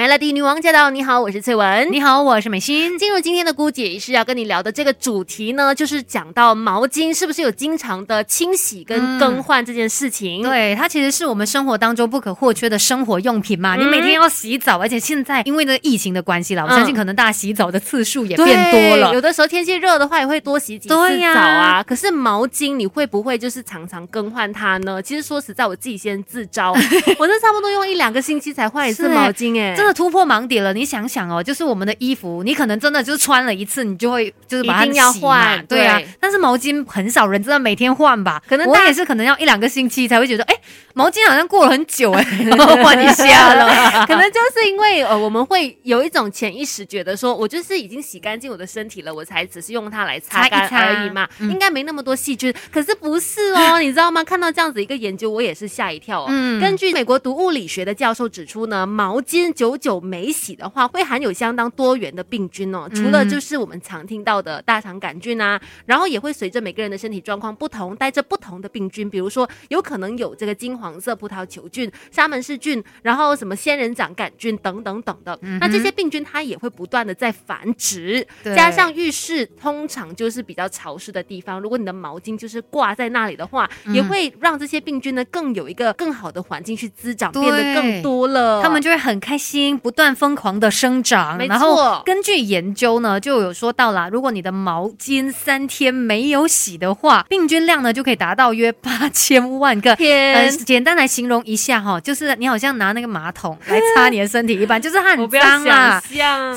Melody 女王驾到！你好，我是翠文。你好，我是美心。进入今天的姑姐仪式，要跟你聊的这个主题呢，就是讲到毛巾是不是有经常的清洗跟更换这件事情。对，它其实是我们生活当中不可或缺的生活用品嘛。你每天要洗澡，而且现在因为这个疫情的关系啦，我相信可能大家洗澡的次数也变多了。有的时候天气热的话，也会多洗几次澡啊。可是毛巾你会不会就是常常更换它呢？其实说实在，我自己先自招，我这差不多用一两个星期才换一次 毛巾，哎，真的。突破盲点了，你想想哦，就是我们的衣服，你可能真的就是穿了一次，你就会就是把它要换，对啊。但是毛巾很少人真的每天换吧？可能我也是，可能要一两个星期才会觉得，哎，毛巾好像过了很久哎，换一下了。可能就是因为呃，我们会有一种潜意识觉得说，我就是已经洗干净我的身体了，我才只是用它来擦干而已嘛，应该没那么多细菌。可是不是哦，你知道吗？看到这样子一个研究，我也是吓一跳哦。嗯根据美国读物理学的教授指出呢，毛巾九。久久没洗的话，会含有相当多元的病菌哦。除了就是我们常听到的大肠杆菌啊，然后也会随着每个人的身体状况不同，带着不同的病菌。比如说，有可能有这个金黄色葡萄球菌、沙门氏菌，然后什么仙人掌杆菌等等等的。那这些病菌它也会不断的在繁殖。加上浴室通常就是比较潮湿的地方，如果你的毛巾就是挂在那里的话，也会让这些病菌呢更有一个更好的环境去滋长，变得更多了。他们就会很开心。不断疯狂的生长，然后根据研究呢，就有说到了，如果你的毛巾三天没有洗的话，病菌量呢就可以达到约八千万个。天，简单来形容一下哈，就是你好像拿那个马桶来擦你的身体一般，就是它很脏啊。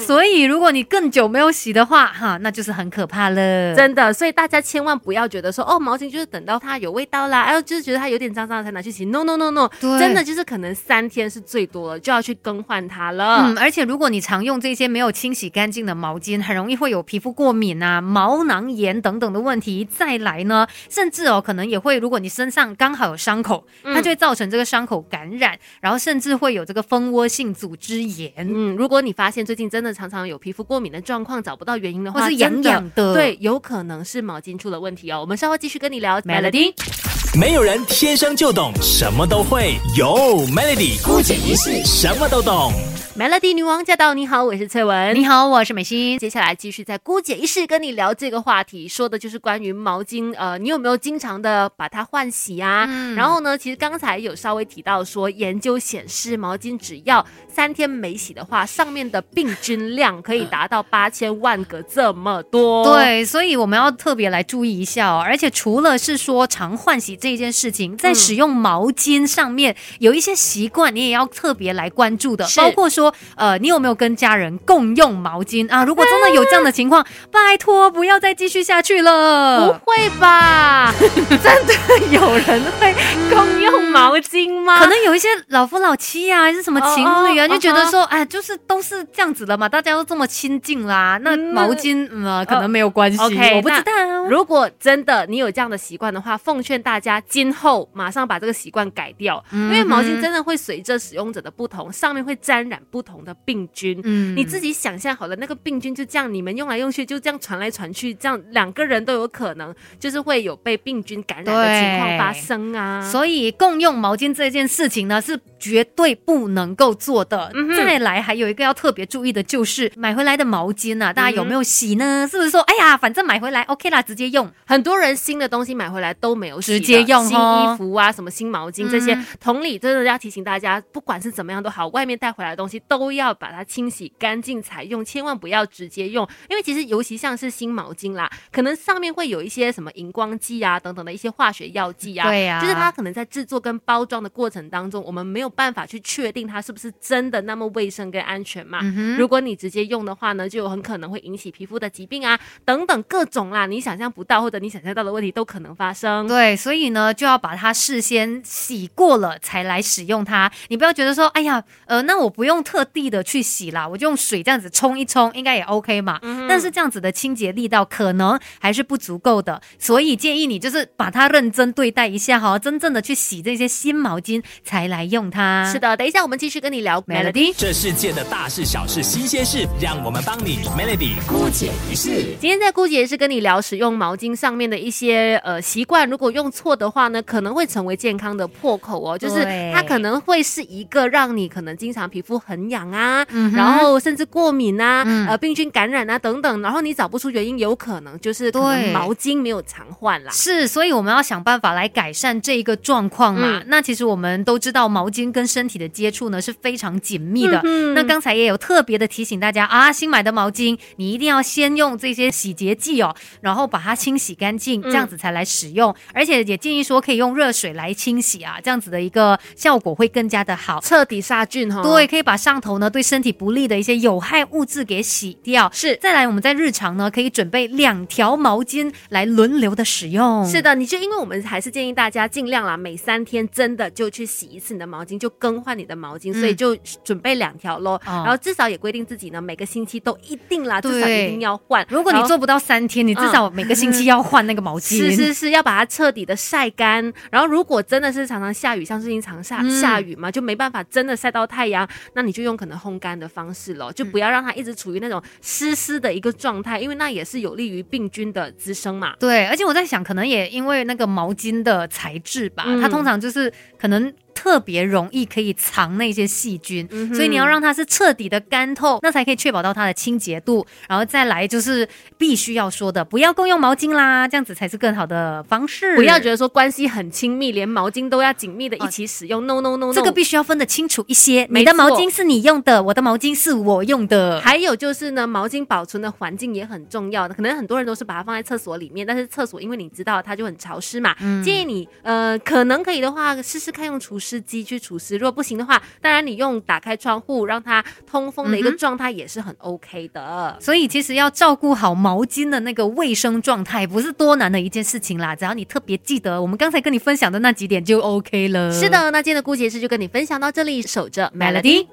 所以如果你更久没有洗的话，哈，那就是很可怕了。真的，所以大家千万不要觉得说哦，毛巾就是等到它有味道啦，然后就是觉得它有点脏脏才拿去洗。No No No No，真的就是可能三天是最多了，就要去更换它。了，嗯，而且如果你常用这些没有清洗干净的毛巾，很容易会有皮肤过敏啊、毛囊炎等等的问题。再来呢，甚至哦，可能也会，如果你身上刚好有伤口，它就会造成这个伤口感染，然后甚至会有这个蜂窝性组织炎。嗯，如果你发现最近真的常常有皮肤过敏的状况，找不到原因的话，或是痒痒的，对，有可能是毛巾出了问题哦。我们稍后继续跟你聊，Melody。没有人天生就懂，什么都会，有 Melody 孤姐一世什么都懂。Melody 女王驾到！你好，我是翠文。你好，我是美心。接下来继续在姑姐一室跟你聊这个话题，说的就是关于毛巾。呃，你有没有经常的把它换洗啊？嗯然后呢，其实刚才有稍微提到说，研究显示毛巾只要三天没洗的话，上面的病菌量可以达到八千万个这么多。对，所以我们要特别来注意一下哦。而且除了是说常换洗这件事情，在使用毛巾上面有一些习惯，你也要特别来关注的，包括说。说呃，你有没有跟家人共用毛巾啊？如果真的有这样的情况，拜托不要再继续下去了。不会吧？真的有人会共用毛巾吗？可能有一些老夫老妻啊，还是什么情侣啊，就觉得说，哎，就是都是这样子的嘛，大家都这么亲近啦，那毛巾嗯，可能没有关系。OK，我不知道。如果真的你有这样的习惯的话，奉劝大家今后马上把这个习惯改掉，因为毛巾真的会随着使用者的不同，上面会沾染。不同的病菌，嗯，你自己想象好了，那个病菌就这样，你们用来用去就这样传来传去，这样两个人都有可能就是会有被病菌感染的情况发生啊。所以共用毛巾这件事情呢，是绝对不能够做的。再来，还有一个要特别注意的就是买回来的毛巾啊，大家有没有洗呢？是不是说，哎呀，反正买回来 OK 啦，直接用。很多人新的东西买回来都没有洗直接用新衣服啊，什么新毛巾这些。同理，真的要提醒大家，不管是怎么样都好，外面带回来的东西。都要把它清洗干净才用，千万不要直接用，因为其实尤其像是新毛巾啦，可能上面会有一些什么荧光剂啊等等的一些化学药剂啊，对呀，就是它可能在制作跟包装的过程当中，我们没有办法去确定它是不是真的那么卫生跟安全嘛。如果你直接用的话呢，就很可能会引起皮肤的疾病啊等等各种啦，你想象不到或者你想象到的问题都可能发生。对，所以呢就要把它事先洗过了才来使用它，你不要觉得说，哎呀，呃，那我不用。特地的去洗啦，我就用水这样子冲一冲，应该也 OK 嘛。嗯但是这样子的清洁力道可能还是不足够的，所以建议你就是把它认真对待一下哈，真正的去洗这些新毛巾才来用它。是的，等一下我们继续跟你聊 Melody。这世界的大事小事新鲜事，让我们帮你 Melody 姑姐一事。今天在姑姐是跟你聊使用毛巾上面的一些呃习惯，如果用错的话呢，可能会成为健康的破口哦。就是它可能会是一个让你可能经常皮肤很。痕痒啊，然后甚至过敏啊，呃，病菌感染啊等等，然后你找不出原因，有可能就是可能毛巾没有常换啦。是，所以我们要想办法来改善这一个状况嘛。那其实我们都知道，毛巾跟身体的接触呢是非常紧密的。那刚才也有特别的提醒大家啊，新买的毛巾你一定要先用这些洗洁剂哦，然后把它清洗干净，这样子才来使用。而且也建议说可以用热水来清洗啊，这样子的一个效果会更加的好，彻底杀菌哈。对，可以把上头呢对身体不利的一些有害物质给洗掉。是，再来我们在日常呢可以准备两条毛巾来轮流的使用。是的，你就因为我们还是建议大家尽量啦，每三天真的就去洗一次你的毛巾，就更换你的毛巾，所以就准备两条喽。然后至少也规定自己呢每个星期都一定啦，至少一定要换。如果你做不到三天，你至少每个星期要换那个毛巾。是是是，要把它彻底的晒干。然后如果真的是常常下雨，像最近常下下雨嘛，就没办法真的晒到太阳，那你就用可能烘干的方式咯，就不要让它一直处于那种湿湿的一个状态，因为那也是有利于病菌的滋生嘛。对，而且我在想，可能也因为那个毛巾的材质吧，它通常就是可能。特别容易可以藏那些细菌，所以你要让它是彻底的干透，那才可以确保到它的清洁度。然后再来就是必须要说的，不要共用毛巾啦，这样子才是更好的方式。不要觉得说关系很亲密，连毛巾都要紧密的一起使用。No No No，这个必须要分得清楚一些。你的毛巾是你用的，我的毛巾是我用的。还有就是呢，毛巾保存的环境也很重要的。可能很多人都是把它放在厕所里面，但是厕所因为你知道它就很潮湿嘛，建议你呃可能可以的话试试看用除。湿机去除湿，如果不行的话，当然你用打开窗户让它通风的一个状态也是很 OK 的。所以其实要照顾好毛巾的那个卫生状态，不是多难的一件事情啦。只要你特别记得我们刚才跟你分享的那几点就 OK 了。是的，那今天的姑姐是就跟你分享到这里，守着 Melody。